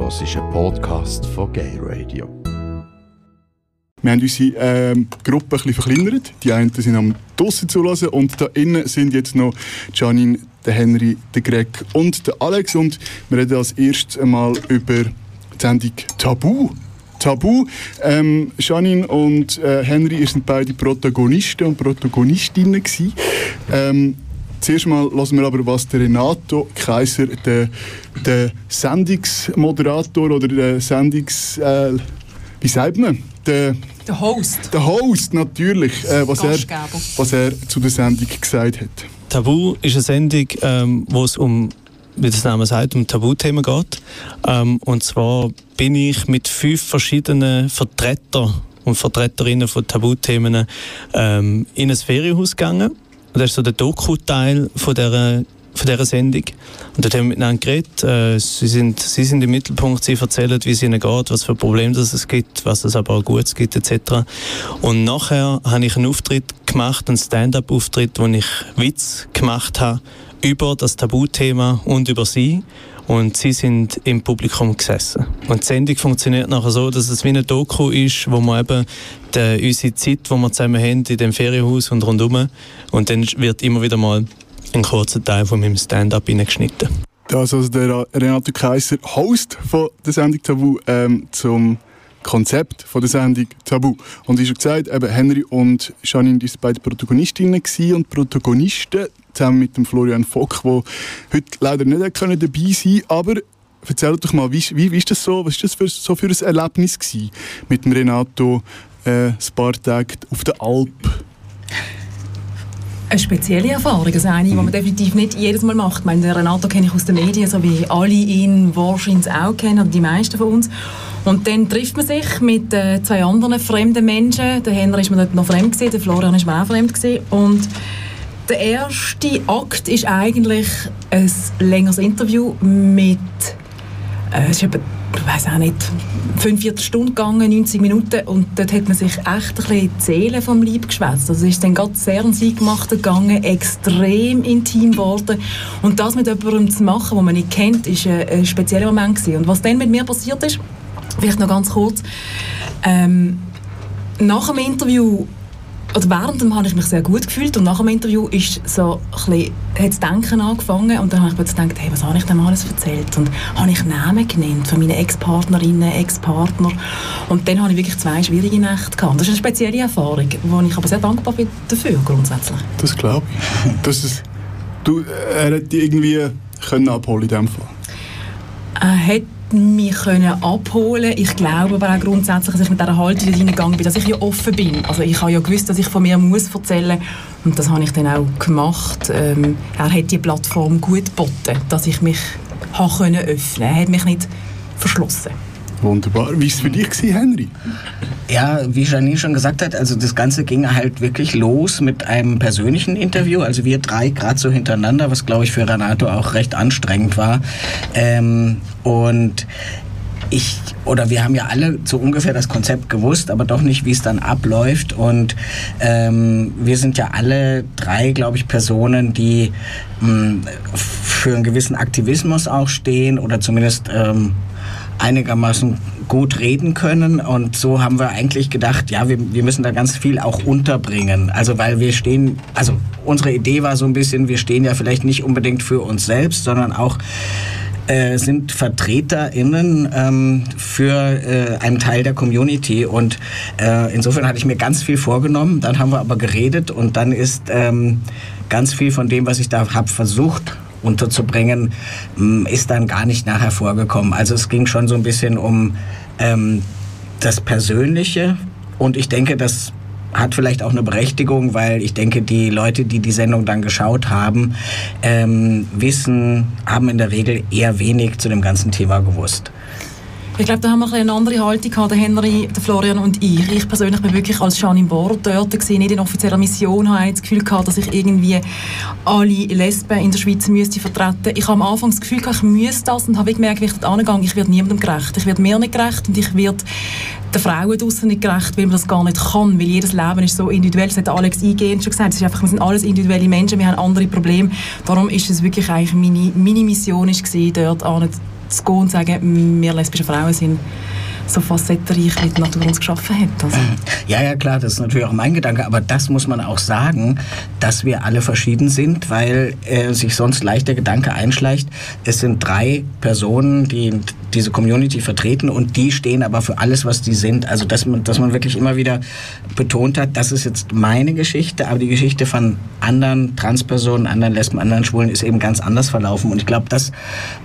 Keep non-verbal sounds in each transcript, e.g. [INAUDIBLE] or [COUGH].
hörst einen Podcast von Gay Radio. Wir haben unsere ähm, Gruppe ein bisschen verkleinert. Die einen sind am draussen zulassen und da innen sind jetzt noch Janine, der Henry, der Greg und der Alex. Und wir reden als erstes einmal über die Sendung Tabu. Tabu. Ähm, Janine und äh, Henry sind beide Protagonisten und Protagonistinnen gewesen. Ähm, zuerst mal lassen wir aber, was der Renato Kaiser, der, der Sendungsmoderator oder der Sendungs... Äh, wie sagt man? Der, der Host. Der Host, natürlich. Äh, was, er, was er zu der Sendung gesagt hat. Tabu ist eine Sendung, ähm, wo es um wie das Name sagt, um Tabuthemen geht. Ähm, und zwar bin ich mit fünf verschiedenen Vertretern und Vertreterinnen von Tabuthemen ähm, in ein Ferienhaus gegangen. Und das ist so der Doku-Teil von dieser von dieser Sendung. Und dort haben wir miteinander geredet. Äh, sie, sind, sie sind im Mittelpunkt, sie erzählen, wie es ihnen geht, was für Probleme es gibt, was es aber auch Gutes gibt, etc. Und nachher habe ich einen Auftritt gemacht, einen Stand-up-Auftritt, wo ich Witz gemacht habe über das Tabuthema und über sie. Und sie sind im Publikum gesessen. Und die Sendung funktioniert nachher so, dass es wie eine Doku ist, wo man eben die, unsere Zeit, die wir zusammen haben, in dem Ferienhaus und rundherum, und dann wird immer wieder mal ein kurzer Teil von meinem Stand-up hineingeschnitten. Das ist also der Renato Kaiser, Host von der Sendung Tabu, ähm, zum Konzept von der Sendung Tabu. Und wie schon gesagt, eben Henry und Janine waren beide Protagonistinnen und Protagonisten, zusammen mit dem Florian Fock, der heute leider nicht dabei sein konnte. Aber erzähl doch mal, wie, wie, wie ist das so, was ist das für, so für ein Erlebnis gewesen, mit dem Renato äh, ein paar Tage auf der Alp? Eine spezielle Erfahrung, also eine, die man definitiv nicht jedes Mal macht. Ich meine, den Renato kenne ich aus den Medien, so wie alle ihn wahrscheinlich auch kennen, oder die meisten von uns. Und dann trifft man sich mit äh, zwei anderen fremden Menschen. Der Henry ist mir dort noch fremd gewesen, der Florian ist mir auch fremd gewesen. Und der erste Akt ist eigentlich ein längeres Interview mit äh, es ist etwa, ich weiß auch nicht, 45 Stunden gegangen, 90 Minuten und dort hat man sich echt ein bisschen die Seele vom Leib geschwätzt. Also es ist dann gerade sehr ins Eingemachte gegangen, extrem intim geworden und das mit jemandem zu machen, den man nicht kennt, ist ein, ein spezieller Moment gewesen. Und was dann mit mir passiert ist, vielleicht noch ganz kurz, ähm, nach dem Interview oder während dem habe ich mich sehr gut gefühlt und nach dem Interview ist so ein bisschen, hat das Denken angefangen und dann habe ich plötzlich gedacht, hey, was habe ich dem alles erzählt und habe ich Namen genannt von meinen Ex-Partnerinnen, Ex-Partner und dann habe ich wirklich zwei schwierige Nächte gehabt. Das ist eine spezielle Erfahrung, wo ich aber sehr dankbar bin dafür grundsätzlich. Das glaube ich. Das ist, du, er dich irgendwie können abholen in dem Fall? Er hat mich können abholen Ich glaube aber auch grundsätzlich, dass ich mit dieser Haltung reingegangen bin, dass ich ja offen bin. Also ich habe ja gewusst, dass ich von mir muss erzählen und das habe ich dann auch gemacht. Ähm, er hat die Plattform gut geboten, dass ich mich habe können öffnen. Er hat mich nicht verschlossen. Wunderbar. Wie war es für dich, Henry? Ja, wie Janine schon gesagt hat, also das Ganze ging halt wirklich los mit einem persönlichen Interview. Also wir drei gerade so hintereinander, was glaube ich für Renato auch recht anstrengend war. Ähm, und ich oder wir haben ja alle so ungefähr das Konzept gewusst, aber doch nicht, wie es dann abläuft. Und ähm, wir sind ja alle drei, glaube ich, Personen, die mh, hm, für einen gewissen Aktivismus auch stehen oder zumindest ähm, einigermaßen gut reden können. Und so haben wir eigentlich gedacht, ja, wir, wir müssen da ganz viel auch unterbringen. Also weil wir stehen, also unsere Idee war so ein bisschen, wir stehen ja vielleicht nicht unbedingt für uns selbst, sondern auch äh, sind VertreterInnen ähm, für äh, einen Teil der Community. Und äh, insofern hatte ich mir ganz viel vorgenommen. Dann haben wir aber geredet und dann ist ähm, ganz viel von dem, was ich da habe, versucht unterzubringen, mm, ist dann gar nicht nachher vorgekommen. Also es ging schon so ein bisschen um ähm, das Persönliche und ich denke, das hat vielleicht auch eine Berechtigung, weil ich denke, die Leute, die die Sendung dann geschaut haben, ähm, wissen, haben in der Regel eher wenig zu dem ganzen Thema gewusst. Ich glaube, da haben wir eine andere Haltung gehabt, der Henry, der Florian und ich. Ich persönlich bin wirklich als Janine Bord dort gewesen, nicht in offizieller Mission, habe das Gefühl gehabt, dass ich irgendwie alle Lesben in der Schweiz müsste vertreten. Ich habe am Anfang das Gefühl gehabt, ich müsste das und habe gemerkt, wie ich dort angegangen ich werde niemandem gerecht. Ich werde mir nicht gerecht und ich werde den Frauen draußen nicht gerecht, weil man das gar nicht kann, weil jedes Leben ist so individuell. Das hat Alex eingehend schon gesagt. Es ist einfach, wir sind alles individuelle Menschen, wir haben andere Probleme. Darum ist es wirklich eigentlich meine, meine Mission ist gewesen, dort zu gehen und zu sagen, wir lesbische Frauen sind so facettenreich, die Natur uns geschaffen hat. Also. Ja, ja, klar, das ist natürlich auch mein Gedanke, aber das muss man auch sagen, dass wir alle verschieden sind, weil äh, sich sonst leicht der Gedanke einschleicht, es sind drei Personen, die diese Community vertreten und die stehen aber für alles, was die sind. Also, dass man, dass man wirklich immer wieder betont hat, das ist jetzt meine Geschichte, aber die Geschichte von anderen Transpersonen, anderen Lesben, anderen Schwulen ist eben ganz anders verlaufen. Und ich glaube, das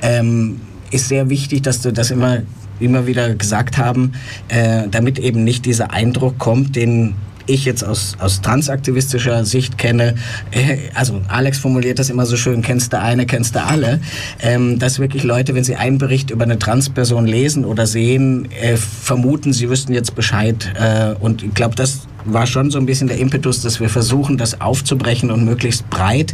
ähm, ist sehr wichtig, dass du das immer immer wieder gesagt haben, äh, damit eben nicht dieser Eindruck kommt, den ich jetzt aus, aus transaktivistischer Sicht kenne, äh, also Alex formuliert das immer so schön, kennst du eine, kennst du alle, ähm, dass wirklich Leute, wenn sie einen Bericht über eine Transperson lesen oder sehen, äh, vermuten, sie wüssten jetzt Bescheid. Äh, und ich glaube, das war schon so ein bisschen der Impetus, dass wir versuchen, das aufzubrechen und möglichst breit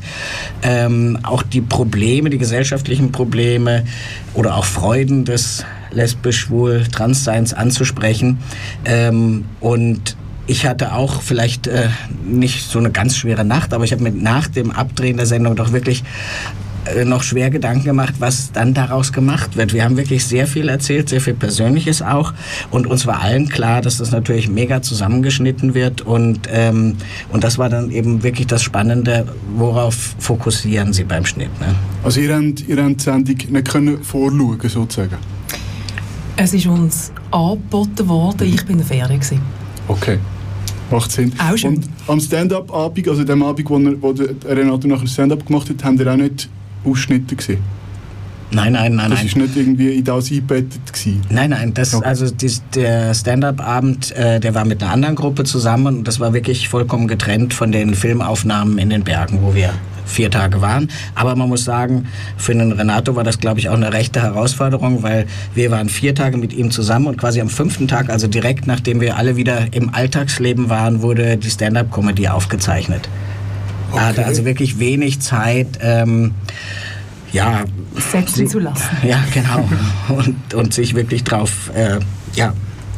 ähm, auch die Probleme, die gesellschaftlichen Probleme oder auch Freuden des lesbisch, schwul, Transseins anzusprechen. Ähm, und ich hatte auch vielleicht äh, nicht so eine ganz schwere Nacht, aber ich habe mir nach dem Abdrehen der Sendung doch wirklich noch schwer Gedanken gemacht, was dann daraus gemacht wird. Wir haben wirklich sehr viel erzählt, sehr viel Persönliches auch. Und uns war allen klar, dass das natürlich mega zusammengeschnitten wird. Und, ähm, und das war dann eben wirklich das Spannende, worauf fokussieren Sie beim Schnitt. Ne? Also ihr habt, ihr habt die Sendung nicht können vorschauen sozusagen? Es ist uns angeboten worden, ich bin in der Ferien. Okay. Macht Sinn. Auch schön. Und am Stand-up-Abend, also dem Abend, wo, er, wo Renato nachher Stand-up gemacht hat, haben ihr auch nicht Ausschnitte gesehen? Nein, nein, nein, das nein. Das war nicht irgendwie in das eingebettet? Gewesen. Nein, nein. Das, okay. Also die, der Stand-up-Abend, äh, der war mit einer anderen Gruppe zusammen und das war wirklich vollkommen getrennt von den Filmaufnahmen in den Bergen, wo wir vier Tage waren. Aber man muss sagen, für den Renato war das, glaube ich, auch eine rechte Herausforderung, weil wir waren vier Tage mit ihm zusammen und quasi am fünften Tag, also direkt nachdem wir alle wieder im Alltagsleben waren, wurde die Stand-up-Comedy aufgezeichnet. Okay. Er hatte also wirklich wenig Zeit. Ähm, ja, setzen zu lassen. Ja, genau. Und, und sich wirklich drauf äh, ja,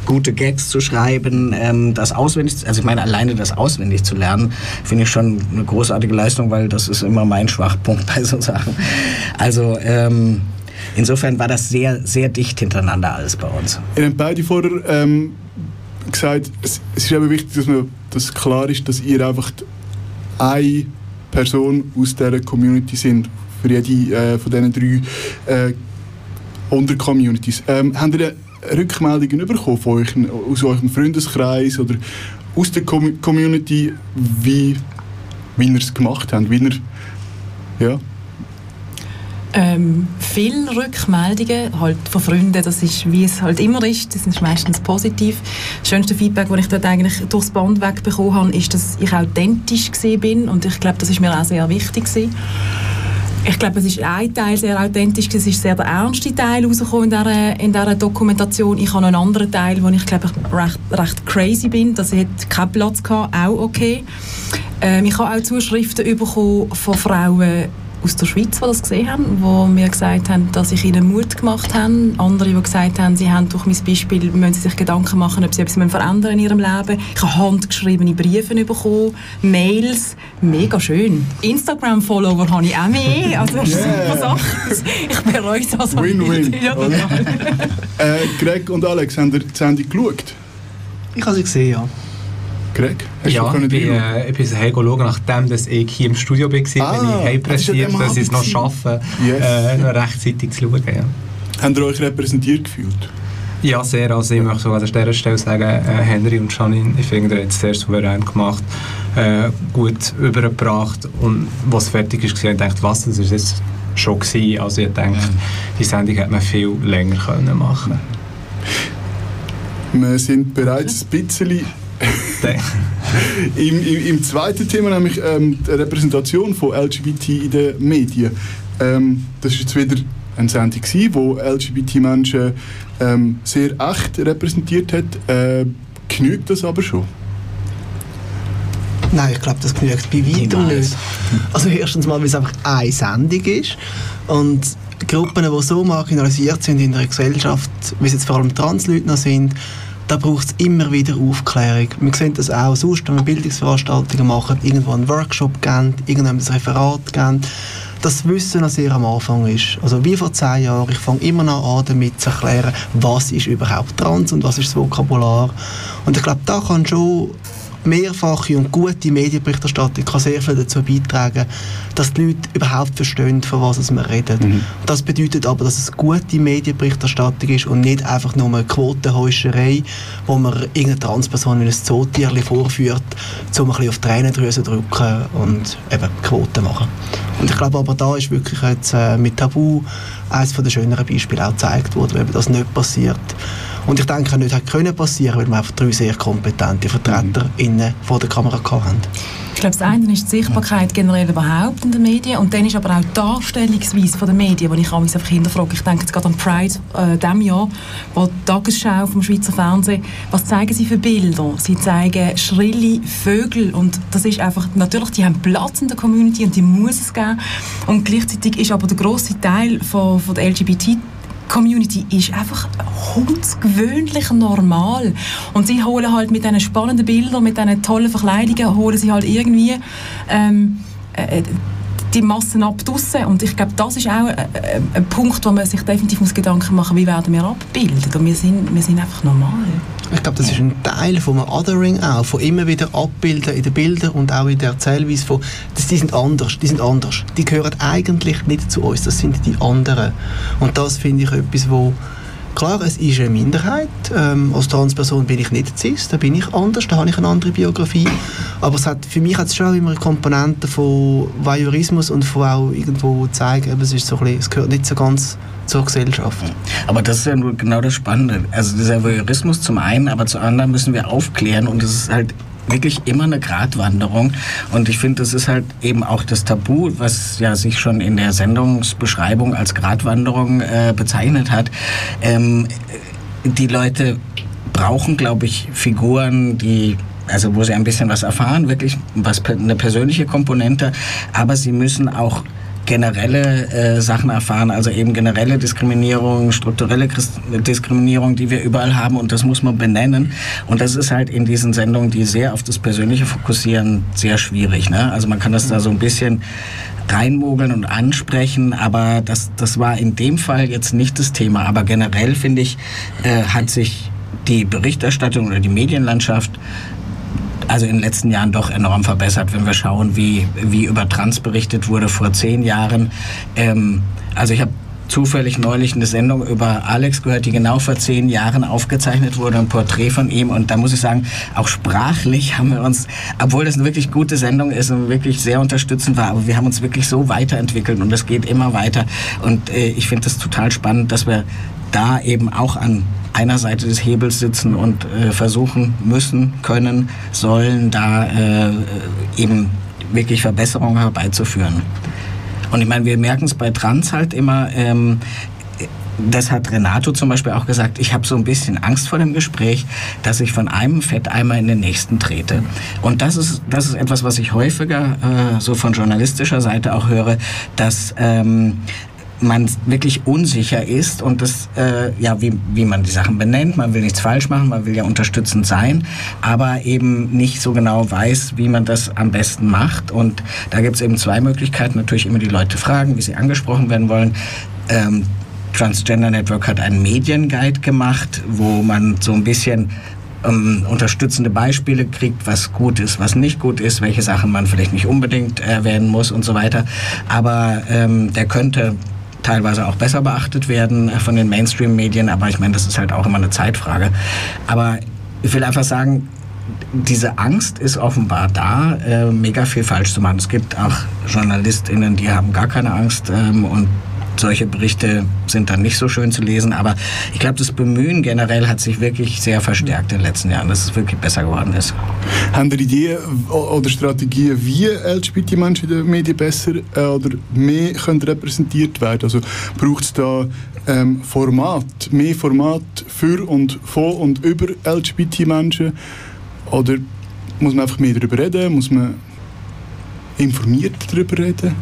gute Gags zu schreiben, ähm, das auswendig, also ich meine alleine das auswendig zu lernen, finde ich schon eine großartige Leistung, weil das ist immer mein Schwachpunkt [LAUGHS] bei so Sachen. Also ähm, insofern war das sehr, sehr dicht hintereinander alles bei uns. Ihr habt beide vorher ähm, gesagt, es, es ist eben wichtig, dass, man, dass klar ist, dass ihr einfach eine Person aus dieser Community sind, für jede äh, von diesen drei äh, Untercommunities. Ähm, habt ihr Rückmeldungen bekommen von euch, aus eurem Freundeskreis oder aus der Community, wie, wie ihr es gemacht habt? Wie ihr, ja. Ähm, viele Rückmeldungen halt von Freunden, das ist, wie es halt immer ist, das ist meistens positiv. Das schönste Feedback, das ich dort eigentlich durchs Band wegbekommen habe, ist, dass ich authentisch bin und ich glaube, das ist mir auch sehr wichtig gewesen. Ich glaube, es ist ein Teil sehr authentisch, es ist sehr der ernste Teil rausgekommen in dieser, in dieser Dokumentation. Ich habe einen anderen Teil, wo ich glaube recht, recht crazy bin. Das hat keinen Platz gehabt, auch okay. Ähm, ich habe auch Zuschriften bekommen von Frauen, aus der Schweiz, die das gesehen haben, die mir gesagt haben, dass ich ihnen Mut gemacht habe. Andere, die gesagt haben, sie haben durch mein Beispiel, müssen sie sich Gedanken machen, ob sie etwas verändern in ihrem Leben. Ich habe handgeschriebene Briefe bekommen, Mails, mega schön. Instagram-Follower habe ich auch mehr, also das ist yeah. super Sache. Ich bereue das. Win-win. [LAUGHS] Ja, äh, Greg und Alex, haben ihr die Sendung geschaut? Ich habe sie gesehen, ja. Greg, hast ja, du ich bin, äh, ich bin schauen, nachdem dass ich hier im Studio war, ah, bin ich heimpressiert, dass ich es noch schaffe, yes. äh, noch rechtzeitig zu schauen. Ja. Habt ihr euch repräsentiert gefühlt? Ja, sehr. Also ich möchte so an dieser Stelle sagen, äh, Henry und Janine, ich finde, ihr habt es sehr souverän gemacht, äh, gut übergebracht und was fertig ist, ich dachte, was, das ist jetzt schon gewesen. Also ich denke, ja. die Sendung hätte man viel länger können machen Wir sind bereits ein bisschen [LAUGHS] Im, im, Im, zweiten Thema, nämlich ähm, die Repräsentation von LGBT in den Medien. Ähm, das ist jetzt wieder eine Sendung, wo LGBT-Menschen ähm, sehr echt repräsentiert hat. Äh, genügt das aber schon? Nein, ich glaube, das genügt bei weitem nicht. Also erstens mal, weil es einfach eine Sendung ist und Gruppen, die so marginalisiert sind in der Gesellschaft, wie es jetzt vor allem Transleute noch sind, da braucht es immer wieder Aufklärung. Wir sehen das auch sonst, wenn wir Bildungsveranstaltungen machen, irgendwo einen Workshop geben, irgendwo ein Referat geben. das Wissen noch sehr am Anfang ist. Also wie vor zehn Jahren, ich fange immer noch an, damit zu erklären, was ist überhaupt trans und was ist das Vokabular. Und ich glaube, da kann schon mehrfache und gute Medienberichterstattung kann sehr viel dazu beitragen, dass die Leute überhaupt verstehen, von was wir reden. Mhm. Das bedeutet aber, dass es gute Medienberichterstattung ist und nicht einfach nur eine Quotenhäuscherei, wo man irgendeine Transperson wie ein Zootierchen vorführt, um ein bisschen auf die Tränendrüse zu drücken und eben Quoten machen. Und ich glaube aber, da ist wirklich jetzt äh, mit Tabu eines der schöneren Beispiele auch gezeigt worden, wenn das nicht passiert. Und ich denke, nicht hätte können passieren, weil wir einfach drei sehr kompetente Vertreter mhm. vor der Kamera hatten. Ich glaube, das eine ist die Sichtbarkeit generell überhaupt in den Medien und dann ist aber auch die Darstellungsweise der Medien, die ich mich einfach hinterfrage. Ich denke jetzt gerade an Pride äh, diesem Jahr, wo die Tagesschau vom Schweizer Fernsehen, was zeigen sie für Bilder? Sie zeigen schrille Vögel und das ist einfach, natürlich, die haben Platz in der Community und die muss es geben und gleichzeitig ist aber der grosse Teil von, von der LGBT Community ist einfach hundsgewöhnlich normal. Und sie holen halt mit diesen spannenden Bildern, mit diesen tollen Verkleidungen, holen sie halt irgendwie ähm, äh, die Massen ab draussen. Und ich glaube, das ist auch ein, ein, Punkt, wo man sich definitiv muss Gedanken machen muss, wie werden wir abgebildet. Und wir sind, wir sind einfach normal. Ich glaube, das ist ein Teil einem Othering auch, von immer wieder abbilden in den Bildern und auch in der Erzählweise von, dass die sind anders, die sind anders. Die gehören eigentlich nicht zu uns, das sind die anderen. Und das finde ich etwas, wo Klar, es ist eine Minderheit. Ähm, als Transperson bin ich nicht cis, da bin ich anders, da habe ich eine andere Biografie. Aber es hat, für mich hat es schon immer eine Komponente von Voyeurismus und von auch irgendwo zeigen, es, ist so bisschen, es gehört nicht so ganz zur Gesellschaft. Aber das ist ja nur genau das Spannende. Also dieser Voyeurismus zum einen, aber zum anderen müssen wir aufklären und es ist halt wirklich immer eine Gratwanderung. Und ich finde, das ist halt eben auch das Tabu, was ja sich schon in der Sendungsbeschreibung als Gratwanderung äh, bezeichnet hat. Ähm, die Leute brauchen, glaube ich, Figuren, die also wo sie ein bisschen was erfahren, wirklich was eine persönliche Komponente, aber sie müssen auch generelle äh, Sachen erfahren, also eben generelle Diskriminierung, strukturelle Diskriminierung, die wir überall haben und das muss man benennen. Und das ist halt in diesen Sendungen, die sehr auf das Persönliche fokussieren, sehr schwierig. Ne? Also man kann das da so ein bisschen reinmogeln und ansprechen, aber das, das war in dem Fall jetzt nicht das Thema. Aber generell finde ich, äh, hat sich die Berichterstattung oder die Medienlandschaft also in den letzten Jahren doch enorm verbessert, wenn wir schauen, wie, wie über Trans berichtet wurde vor zehn Jahren. Ähm, also ich habe zufällig neulich eine Sendung über Alex gehört, die genau vor zehn Jahren aufgezeichnet wurde, ein Porträt von ihm. Und da muss ich sagen, auch sprachlich haben wir uns, obwohl das eine wirklich gute Sendung ist und wirklich sehr unterstützend war, aber wir haben uns wirklich so weiterentwickelt und es geht immer weiter. Und äh, ich finde das total spannend, dass wir da eben auch an einer Seite des Hebels sitzen und äh, versuchen müssen, können, sollen, da äh, eben wirklich Verbesserungen herbeizuführen. Und ich meine, wir merken es bei Trans halt immer, ähm, das hat Renato zum Beispiel auch gesagt, ich habe so ein bisschen Angst vor dem Gespräch, dass ich von einem Fetteimer in den nächsten trete. Und das ist, das ist etwas, was ich häufiger äh, so von journalistischer Seite auch höre, dass ähm, man wirklich unsicher ist und das, äh, ja, wie, wie man die Sachen benennt. Man will nichts falsch machen, man will ja unterstützend sein, aber eben nicht so genau weiß, wie man das am besten macht. Und da gibt es eben zwei Möglichkeiten. Natürlich immer die Leute fragen, wie sie angesprochen werden wollen. Ähm, Transgender Network hat einen Medienguide gemacht, wo man so ein bisschen ähm, unterstützende Beispiele kriegt, was gut ist, was nicht gut ist, welche Sachen man vielleicht nicht unbedingt erwähnen muss und so weiter. Aber ähm, der könnte teilweise auch besser beachtet werden äh, von den Mainstream-Medien, aber ich meine, das ist halt auch immer eine Zeitfrage. Aber ich will einfach sagen, diese Angst ist offenbar da, äh, mega viel falsch zu machen. Es gibt auch JournalistInnen, die haben gar keine Angst ähm, und solche Berichte sind dann nicht so schön zu lesen, aber ich glaube, das Bemühen generell hat sich wirklich sehr verstärkt in den letzten Jahren, dass es wirklich besser geworden ist. Haben Sie Ideen oder Strategien, wie LGBT-Menschen in den Medien besser äh, oder mehr können repräsentiert werden? Also braucht es da ähm, Format, mehr Format für und von und über LGBT-Menschen? Oder muss man einfach mehr darüber reden? Muss man informiert darüber reden?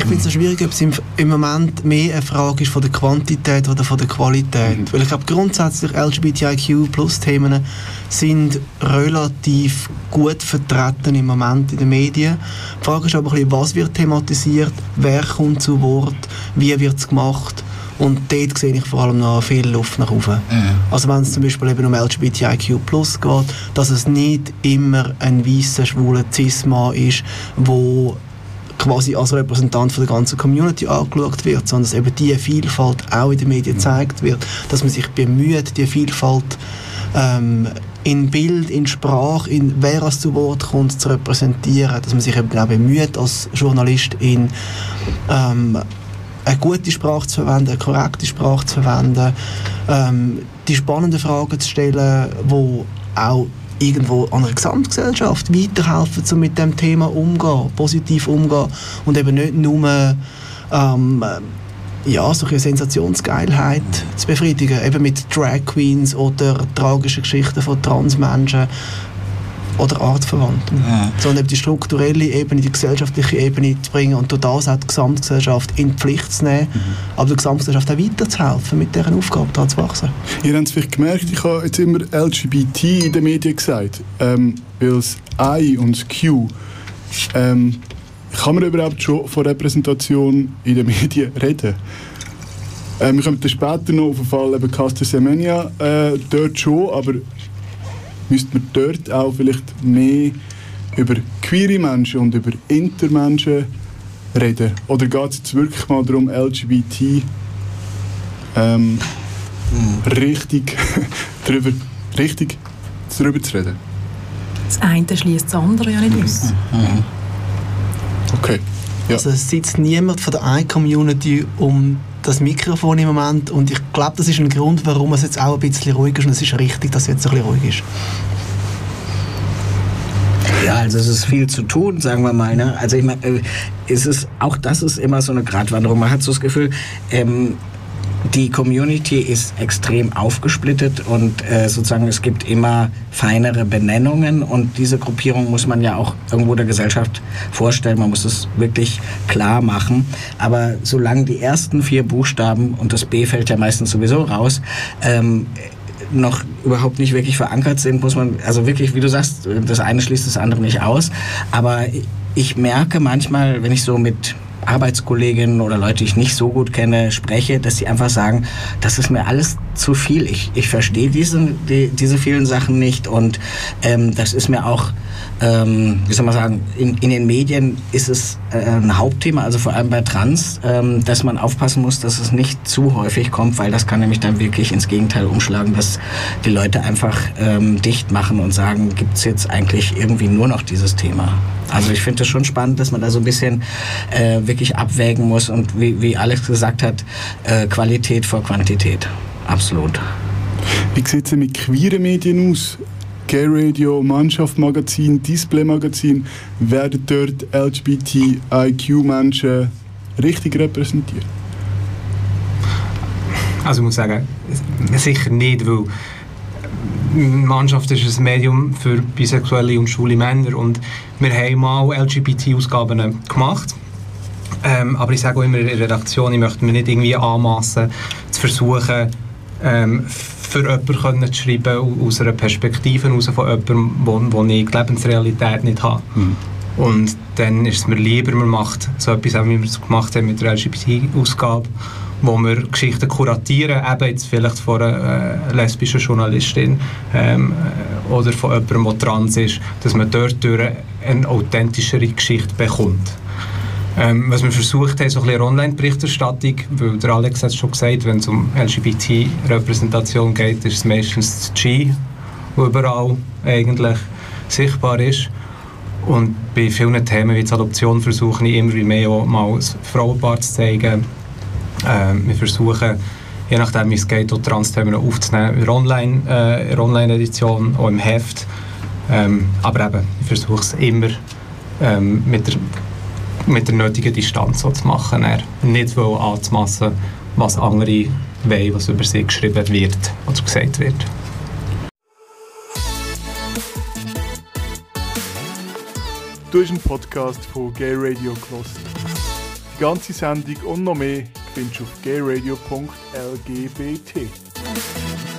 Ich finde es so schwierig, ob es im, im, Moment mehr eine Frage ist von der Quantität oder von der Qualität. Mhm. Weil ich glaube, grundsätzlich LGBTIQ-Plus-Themen sind relativ gut vertreten im Moment in den Medien. Die Frage ist aber ein bisschen, was wird thematisiert, wer kommt zu Wort, wie wird es gemacht und dort sehe ich vor allem noch viel Luft nach oben. Mhm. Also wenn es zum Beispiel eben um LGBTIQ Plus geht, dass es nicht immer ein weißer, schwuler Cis-Mann ist, wo quasi als Repräsentant von der ganzen Community angeschaut wird, sondern dass eben diese Vielfalt auch in den Medien gezeigt wird, dass man sich bemüht, die Vielfalt ähm, in Bild, in Sprache, in wer es zu Wort kommt, zu repräsentieren, dass man sich eben auch bemüht als Journalist in ähm, eine gute Sprache zu verwenden, eine korrekte Sprache zu verwenden, ähm, die spannenden Fragen zu stellen, die auch irgendwo an einer Gesamtgesellschaft weiterhelfen, um mit dem Thema umzugehen, positiv umzugehen und eben nicht nur ähm, ja, so eine Sensationsgeilheit zu befriedigen, eben mit Drag Queens oder tragischen Geschichten von Transmenschen, oder Artverwandten. Ja. Sondern die strukturelle Ebene, die gesellschaftliche Ebene zu bringen und durch das auch die Gesamtgesellschaft in die Pflicht zu nehmen, mhm. aber der Gesamtgesellschaft auch weiterzuhelfen, mit deren Aufgabe daran zu wachsen. Ihr habt es vielleicht gemerkt, ich habe jetzt immer LGBT in den Medien gesagt, ähm, weil das I und das Q ähm, kann man überhaupt schon von Repräsentation in den Medien reden? Ähm, wir kommen dann später noch auf den Fall eben Caster Semenya äh, dort schon, aber müsste man dort auch vielleicht mehr über queere Menschen und über Intermenschen reden? Oder geht es jetzt wirklich mal darum, LGBT ähm, mhm. richtig, [LAUGHS] darüber, richtig darüber zu reden? Das eine schließt das andere ja nicht aus. Mhm. Okay. Ja. Also es sitzt niemand von der einen Community um das Mikrofon im Moment und ich glaube, das ist ein Grund, warum es jetzt auch ein bisschen ruhig ist und es ist richtig, dass es jetzt ein bisschen ruhig ist. Ja, also es ist viel zu tun, sagen wir mal. Ne? Also ich meine, äh, es auch das ist immer so eine Gratwanderung. Man hat so das Gefühl, ähm, die Community ist extrem aufgesplittet und äh, sozusagen es gibt immer feinere Benennungen und diese Gruppierung muss man ja auch irgendwo der Gesellschaft vorstellen. Man muss es wirklich klar machen. Aber solange die ersten vier Buchstaben und das B fällt ja meistens sowieso raus, ähm, noch überhaupt nicht wirklich verankert sind, muss man, also wirklich, wie du sagst, das eine schließt das andere nicht aus. Aber ich merke manchmal, wenn ich so mit Arbeitskolleginnen oder Leute, die ich nicht so gut kenne, spreche, dass sie einfach sagen, das ist mir alles zu viel. Ich, ich verstehe diese, die, diese vielen Sachen nicht und ähm, das ist mir auch ähm, wie soll man sagen, in, in den Medien ist es äh, ein Hauptthema, also vor allem bei Trans, ähm, dass man aufpassen muss, dass es nicht zu häufig kommt, weil das kann nämlich dann wirklich ins Gegenteil umschlagen, dass die Leute einfach ähm, dicht machen und sagen, gibt es jetzt eigentlich irgendwie nur noch dieses Thema. Also ich finde es schon spannend, dass man da so ein bisschen äh, wirklich abwägen muss und wie, wie Alex gesagt hat, äh, Qualität vor Quantität. Absolut. Wie sieht es mit queeren Medien aus? Gay Radio, Mannschaft Magazin, Display Magazin, werden dort LGBTIQ-Menschen richtig repräsentiert? Also ich muss sagen, sicher nicht, weil Mannschaft ist ein Medium für bisexuelle und schwule Männer und wir haben mal LGBT-Ausgaben gemacht. Ähm, aber ich sage auch immer in der Redaktion, ich möchte mir nicht irgendwie anmassen, zu versuchen, ähm, für jemanden zu schreiben aus einer Perspektive heraus von jemandem, wo, wo ich die Lebensrealität nicht habe. Mhm. Und dann ist es mir lieber, man macht so etwas, wie wir es gemacht haben mit der LGBT-Ausgabe, wo wir Geschichten kuratieren, eben jetzt vielleicht von einer äh, lesbischen Journalistin ähm, äh, oder von jemandem, der trans ist, dass man dort durch eine authentischere Geschichte bekommt. Ähm, was wir versucht haben, so ein bisschen Online-Berichterstattung, weil der Alex hat es schon gesagt, wenn es um LGBT-Repräsentation geht, ist es meistens das G, wo überall eigentlich sichtbar ist. Und bei vielen Themen wie Adoption versuche ich immer mehr auch mal das Frauenpaar zu zeigen. Ähm, wir versuchen, je nachdem wie es geht, auch Trans-Themen aufzunehmen in der Online-Edition, äh, Online auch im Heft. Ähm, aber eben, ich versuche es immer ähm, mit der mit der nötigen Distanz so zu machen. Er nicht anzumassen, was andere wollen, was über sie geschrieben wird oder gesagt wird. Du hast einen Podcast von Gay Radio Close. Die ganze Sendung und noch mehr findest du auf gayradio.lgbt.